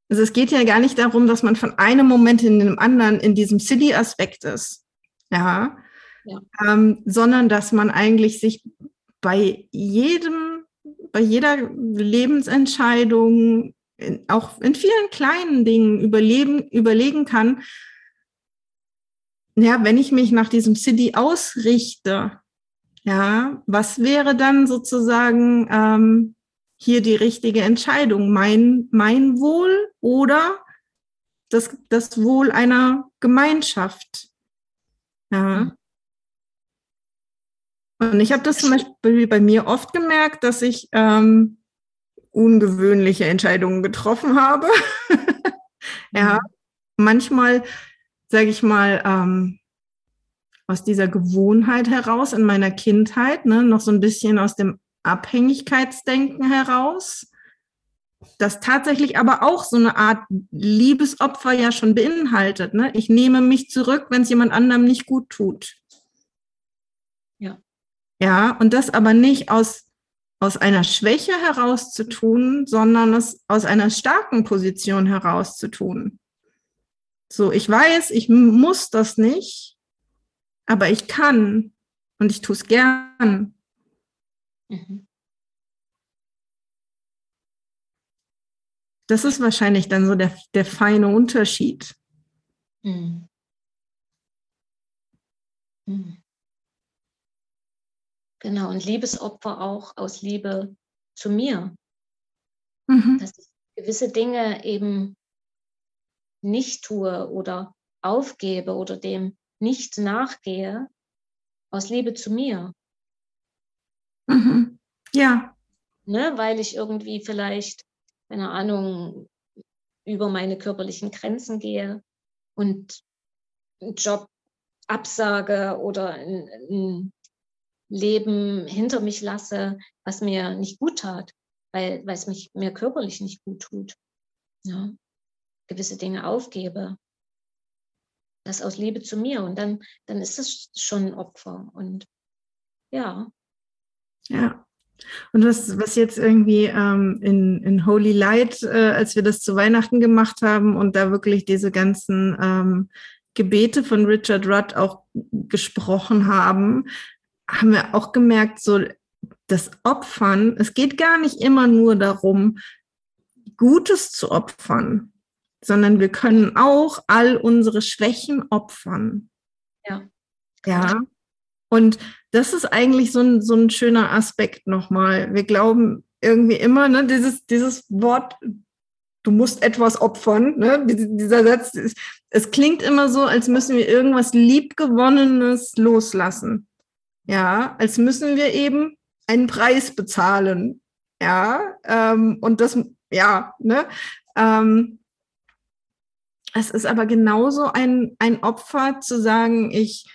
also es geht ja gar nicht darum, dass man von einem Moment in den anderen in diesem City-Aspekt ist. Ja. ja. Ähm, sondern dass man eigentlich sich bei jedem, bei jeder Lebensentscheidung in, auch in vielen kleinen Dingen überleben, überlegen kann, ja, wenn ich mich nach diesem City ausrichte, ja, was wäre dann sozusagen ähm, hier die richtige Entscheidung? Mein, mein Wohl oder das, das Wohl einer Gemeinschaft? Ja. Und ich habe das zum Beispiel bei mir oft gemerkt, dass ich ähm, ungewöhnliche Entscheidungen getroffen habe. ja, mhm. manchmal, sage ich mal, ähm, aus dieser Gewohnheit heraus in meiner Kindheit, ne, noch so ein bisschen aus dem Abhängigkeitsdenken heraus, das tatsächlich aber auch so eine Art Liebesopfer ja schon beinhaltet. Ne? Ich nehme mich zurück, wenn es jemand anderem nicht gut tut. Ja. Ja, und das aber nicht aus aus einer Schwäche heraus zu tun, sondern es aus einer starken Position heraus zu tun. So, ich weiß, ich muss das nicht, aber ich kann und ich tue es gern. Mhm. Das ist wahrscheinlich dann so der, der feine Unterschied. Mhm. Mhm. Genau, und Liebesopfer auch aus Liebe zu mir. Mhm. Dass ich gewisse Dinge eben nicht tue oder aufgebe oder dem nicht nachgehe, aus Liebe zu mir. Mhm. Ja. Ne, weil ich irgendwie vielleicht, keine Ahnung, über meine körperlichen Grenzen gehe und einen Job absage oder ein, ein Leben hinter mich lasse, was mir nicht gut tat, weil, es mich mir körperlich nicht gut tut. Ja. Gewisse Dinge aufgebe. Das aus Liebe zu mir. Und dann, dann ist es schon ein Opfer. Und ja. Ja. Und was, was jetzt irgendwie ähm, in, in Holy Light, äh, als wir das zu Weihnachten gemacht haben und da wirklich diese ganzen ähm, Gebete von Richard Rudd auch gesprochen haben, haben wir auch gemerkt, so das Opfern, es geht gar nicht immer nur darum, Gutes zu opfern, sondern wir können auch all unsere Schwächen opfern. Ja. Ja. Und das ist eigentlich so ein, so ein schöner Aspekt nochmal. Wir glauben irgendwie immer, ne, dieses, dieses Wort, du musst etwas opfern, ne, dieser Satz, es klingt immer so, als müssen wir irgendwas Liebgewonnenes loslassen. Ja, als müssen wir eben einen Preis bezahlen. Ja, ähm, und das, ja, ne, ähm, es ist aber genauso ein, ein Opfer zu sagen, ich,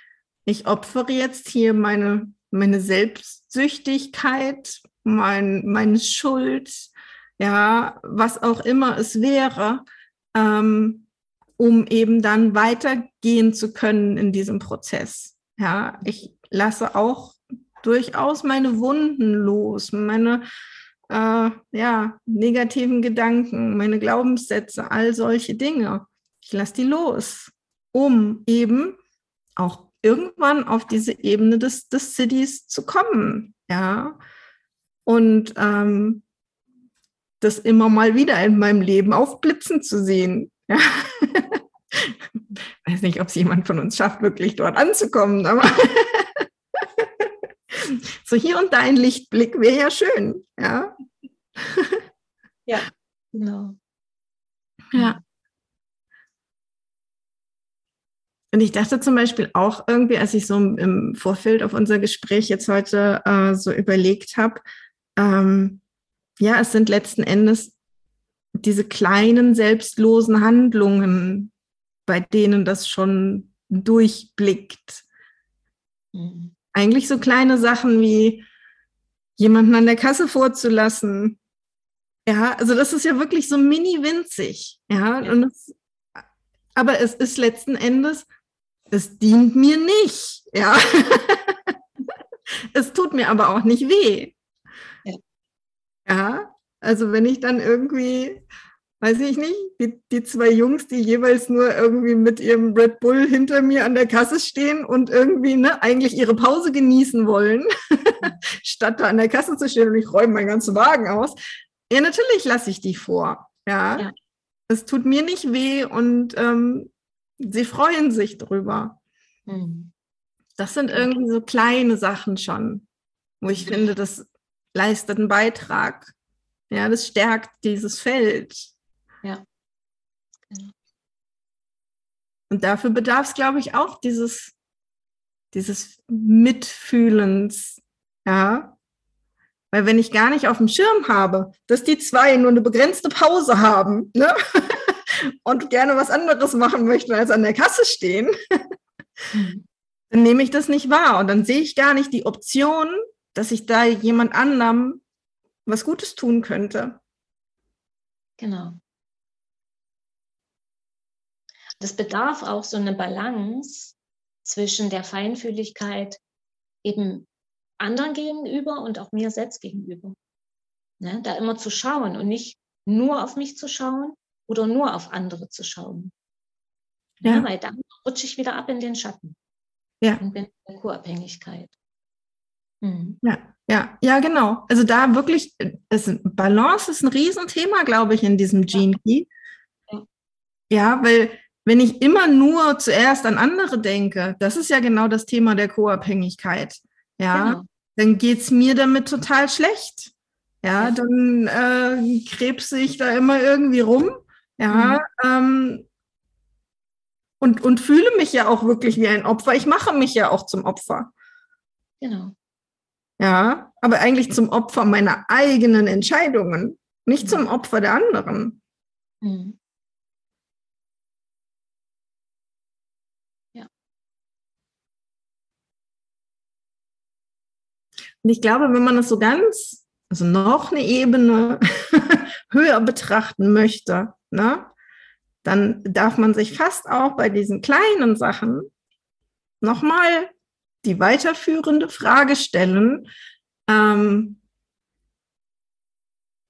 ich opfere jetzt hier meine, meine Selbstsüchtigkeit, mein, meine Schuld, ja, was auch immer es wäre, ähm, um eben dann weitergehen zu können in diesem Prozess. Ja, ich, lasse auch durchaus meine Wunden los, meine äh, ja, negativen Gedanken, meine Glaubenssätze, all solche Dinge. Ich lasse die los, um eben auch irgendwann auf diese Ebene des, des Cities zu kommen. Ja. Und ähm, das immer mal wieder in meinem Leben aufblitzen zu sehen. Ja. Weiß nicht, ob es jemand von uns schafft, wirklich dort anzukommen, aber so hier und da ein Lichtblick wäre ja schön, ja. ja, genau. Ja. Und ich dachte zum Beispiel auch irgendwie, als ich so im Vorfeld auf unser Gespräch jetzt heute äh, so überlegt habe, ähm, ja, es sind letzten Endes diese kleinen selbstlosen Handlungen, bei denen das schon durchblickt. Mhm. Eigentlich so kleine Sachen wie jemanden an der Kasse vorzulassen. Ja, also das ist ja wirklich so mini winzig. Ja, ja. Und es, aber es ist letzten Endes, es dient mir nicht. Ja. es tut mir aber auch nicht weh. Ja. ja, also wenn ich dann irgendwie weiß ich nicht, die, die zwei Jungs, die jeweils nur irgendwie mit ihrem Red Bull hinter mir an der Kasse stehen und irgendwie ne, eigentlich ihre Pause genießen wollen, statt da an der Kasse zu stehen und ich räume meinen ganzen Wagen aus. Ja, natürlich lasse ich die vor. Ja. ja. Es tut mir nicht weh und ähm, sie freuen sich drüber. Mhm. Das sind irgendwie so kleine Sachen schon, wo ich finde, das leistet einen Beitrag. Ja, das stärkt dieses Feld. Ja. Genau. Und dafür bedarf es, glaube ich, auch dieses, dieses Mitfühlens. Ja. Weil wenn ich gar nicht auf dem Schirm habe, dass die zwei nur eine begrenzte Pause haben ne? und gerne was anderes machen möchten, als an der Kasse stehen, dann nehme ich das nicht wahr. Und dann sehe ich gar nicht die Option, dass ich da jemand anderem was Gutes tun könnte. Genau. Das bedarf auch so eine Balance zwischen der Feinfühligkeit, eben anderen gegenüber und auch mir selbst gegenüber. Ne? Da immer zu schauen und nicht nur auf mich zu schauen oder nur auf andere zu schauen. Ja. ja weil dann rutsche ich wieder ab in den Schatten. Ja. Und bin in der Co-Abhängigkeit. Mhm. Ja, ja, ja, genau. Also da wirklich, ist, Balance ist ein Riesenthema, glaube ich, in diesem Gene Key. Ja. ja, weil wenn ich immer nur zuerst an andere denke, das ist ja genau das Thema der Co-Abhängigkeit. Ja, genau. dann geht es mir damit total schlecht. Ja, dann äh, krebse ich da immer irgendwie rum. Ja, mhm. ähm, und, und fühle mich ja auch wirklich wie ein Opfer. Ich mache mich ja auch zum Opfer. Genau. Ja, aber eigentlich zum Opfer meiner eigenen Entscheidungen, nicht zum Opfer der anderen. Mhm. Und ich glaube, wenn man das so ganz, also noch eine Ebene höher betrachten möchte, ne, dann darf man sich fast auch bei diesen kleinen Sachen nochmal die weiterführende Frage stellen, ähm,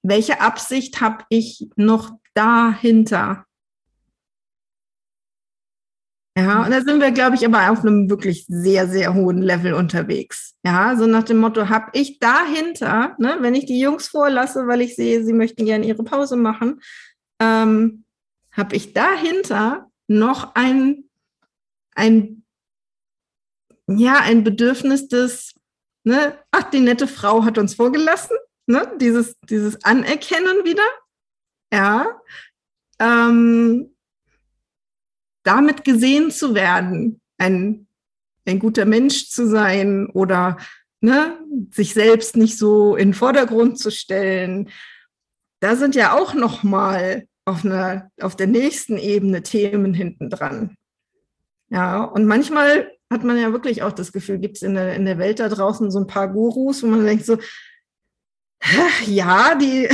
welche Absicht habe ich noch dahinter? Ja, und da sind wir, glaube ich, aber auf einem wirklich sehr, sehr hohen Level unterwegs. Ja, so nach dem Motto, habe ich dahinter, ne, wenn ich die Jungs vorlasse, weil ich sehe, sie möchten gerne ihre Pause machen, ähm, habe ich dahinter noch ein, ein, ja, ein Bedürfnis des, ne, ach, die nette Frau hat uns vorgelassen, ne, dieses, dieses Anerkennen wieder, ja, ähm, damit gesehen zu werden, ein, ein guter Mensch zu sein oder ne, sich selbst nicht so in den Vordergrund zu stellen. Da sind ja auch noch mal auf, einer, auf der nächsten Ebene Themen hinten dran. Ja, und manchmal hat man ja wirklich auch das Gefühl, gibt es in der, in der Welt da draußen so ein paar Gurus, wo man denkt so, ja, die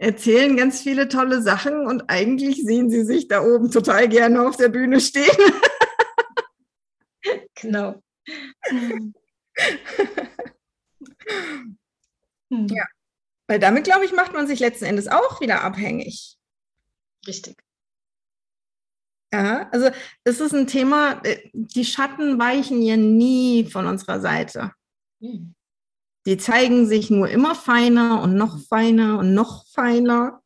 erzählen ganz viele tolle Sachen und eigentlich sehen sie sich da oben total gerne auf der Bühne stehen. genau. ja. Weil damit, glaube ich, macht man sich letzten Endes auch wieder abhängig. Richtig. Ja, also es ist ein Thema, äh, die Schatten weichen ja nie von unserer Seite. Hm. Die zeigen sich nur immer feiner und noch feiner und noch feiner.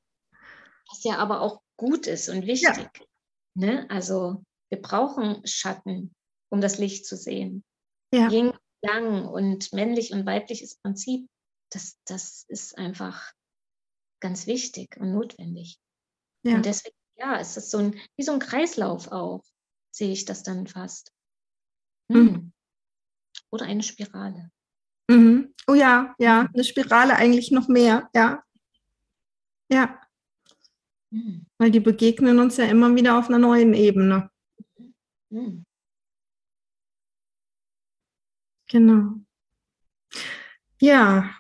Was ja aber auch gut ist und wichtig. Ja. Ne? Also wir brauchen Schatten, um das Licht zu sehen. Ja. Yin, Yang und männlich und weibliches Prinzip das, das ist einfach ganz wichtig und notwendig. Ja. Und deswegen, ja, ist das so ein, wie so ein Kreislauf auch, sehe ich das dann fast. Hm. Mhm. Oder eine Spirale. Mhm. Oh ja, ja, eine Spirale eigentlich noch mehr, ja. Ja. Mhm. Weil die begegnen uns ja immer wieder auf einer neuen Ebene. Mhm. Genau. Ja,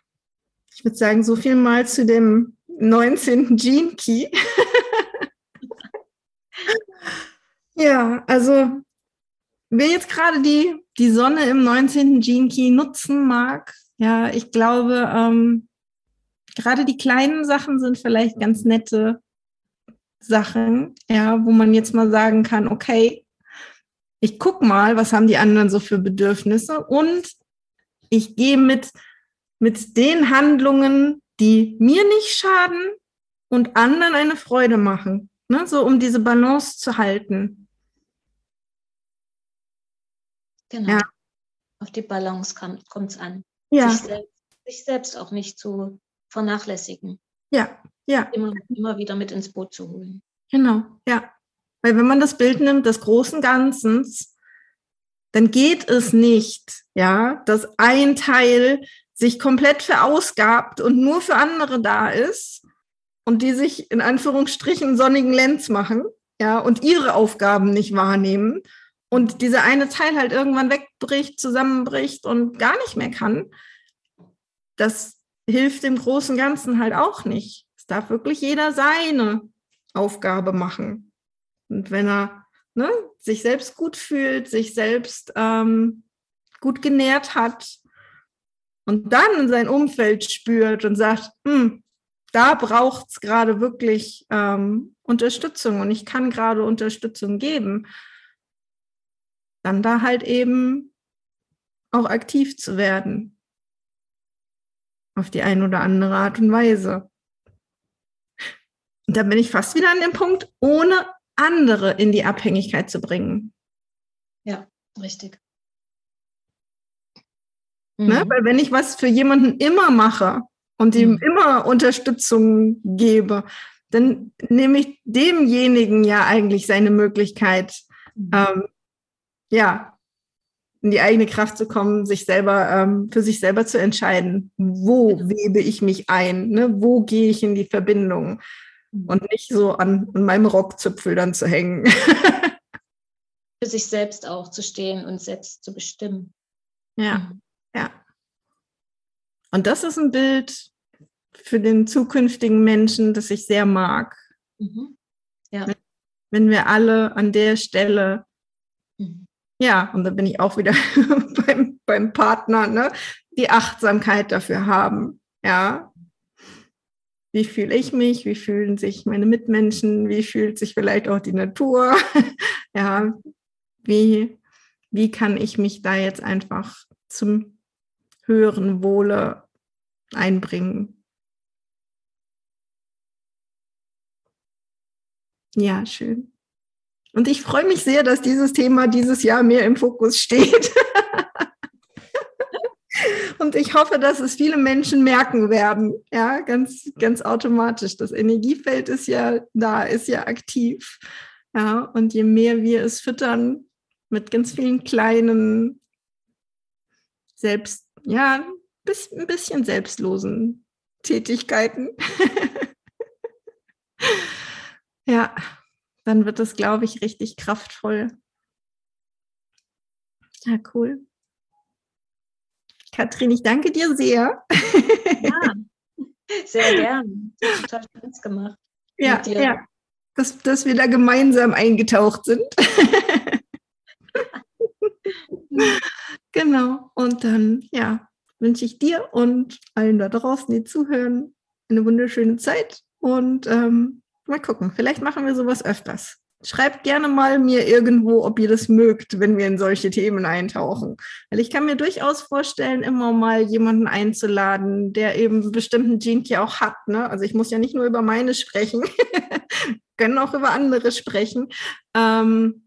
ich würde sagen, so viel mal zu dem 19. Gene Key. ja, also wer jetzt gerade die, die Sonne im 19. Gene Key nutzen mag, ja, ich glaube, ähm, gerade die kleinen Sachen sind vielleicht ganz nette Sachen, ja, wo man jetzt mal sagen kann, okay, ich guck mal, was haben die anderen so für Bedürfnisse und ich gehe mit mit den Handlungen, die mir nicht schaden und anderen eine Freude machen. Ne? So um diese Balance zu halten. Genau. Ja. Auf die Balance kommt es an. Ja. Sich selbst, sich selbst auch nicht zu vernachlässigen. Ja, ja. Immer, immer wieder mit ins Boot zu holen. Genau, ja. Weil wenn man das Bild nimmt des großen Ganzen, dann geht es nicht, ja, dass ein Teil sich komplett verausgabt und nur für andere da ist und die sich in Anführungsstrichen sonnigen Lenz machen, ja, und ihre Aufgaben nicht wahrnehmen und dieser eine Teil halt irgendwann wegbricht, zusammenbricht und gar nicht mehr kann, das hilft dem großen Ganzen halt auch nicht. Es darf wirklich jeder seine Aufgabe machen. Und wenn er ne, sich selbst gut fühlt, sich selbst ähm, gut genährt hat und dann sein Umfeld spürt und sagt, hm, da braucht es gerade wirklich ähm, Unterstützung und ich kann gerade Unterstützung geben, dann da halt eben auch aktiv zu werden. Auf die eine oder andere Art und Weise. Und da bin ich fast wieder an dem Punkt, ohne andere in die Abhängigkeit zu bringen. Ja, richtig. Ne? Mhm. Ne? Weil wenn ich was für jemanden immer mache und ihm mhm. immer Unterstützung gebe, dann nehme ich demjenigen ja eigentlich seine Möglichkeit, mhm. ähm, ja, in die eigene Kraft zu kommen, sich selber, ähm, für sich selber zu entscheiden, wo webe ich mich ein, ne? wo gehe ich in die Verbindung mhm. und nicht so an, an meinem Rockzipfel dann zu hängen. für sich selbst auch zu stehen und selbst zu bestimmen. Ja, mhm. ja. Und das ist ein Bild für den zukünftigen Menschen, das ich sehr mag. Mhm. Ja. Wenn wir alle an der Stelle mhm. Ja, und da bin ich auch wieder beim, beim Partner, ne? die Achtsamkeit dafür haben. Ja. Wie fühle ich mich? Wie fühlen sich meine Mitmenschen? Wie fühlt sich vielleicht auch die Natur? ja, wie, wie kann ich mich da jetzt einfach zum höheren Wohle einbringen? Ja, schön. Und ich freue mich sehr, dass dieses Thema dieses Jahr mehr im Fokus steht. Und ich hoffe, dass es viele Menschen merken werden. Ja, ganz, ganz automatisch. Das Energiefeld ist ja da, ist ja aktiv. Ja, und je mehr wir es füttern mit ganz vielen kleinen, selbst, ja, bis, ein bisschen selbstlosen Tätigkeiten. ja, dann wird es, glaube ich, richtig kraftvoll. Ja, cool. Katrin, ich danke dir sehr. Ja, sehr gern. Das hat total Spaß gemacht. Ja, ja. Dass, dass wir da gemeinsam eingetaucht sind. genau. Und dann, ja, wünsche ich dir und allen da draußen, die zuhören, eine wunderschöne Zeit und ähm, Mal gucken, vielleicht machen wir sowas öfters. Schreibt gerne mal mir irgendwo, ob ihr das mögt, wenn wir in solche Themen eintauchen. Weil ich kann mir durchaus vorstellen, immer mal jemanden einzuladen, der eben einen bestimmten Gene auch hat. Ne? Also ich muss ja nicht nur über meine sprechen, können auch über andere sprechen. Ähm,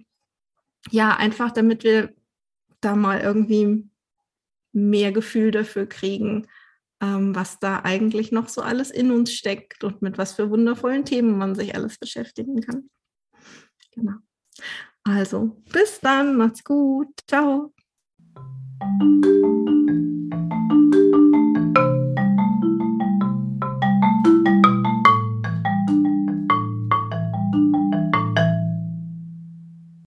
ja, einfach damit wir da mal irgendwie mehr Gefühl dafür kriegen, ähm, was da eigentlich noch so alles in uns steckt und mit was für wundervollen Themen man sich alles beschäftigen kann. Genau. Also, bis dann, macht's gut. Ciao.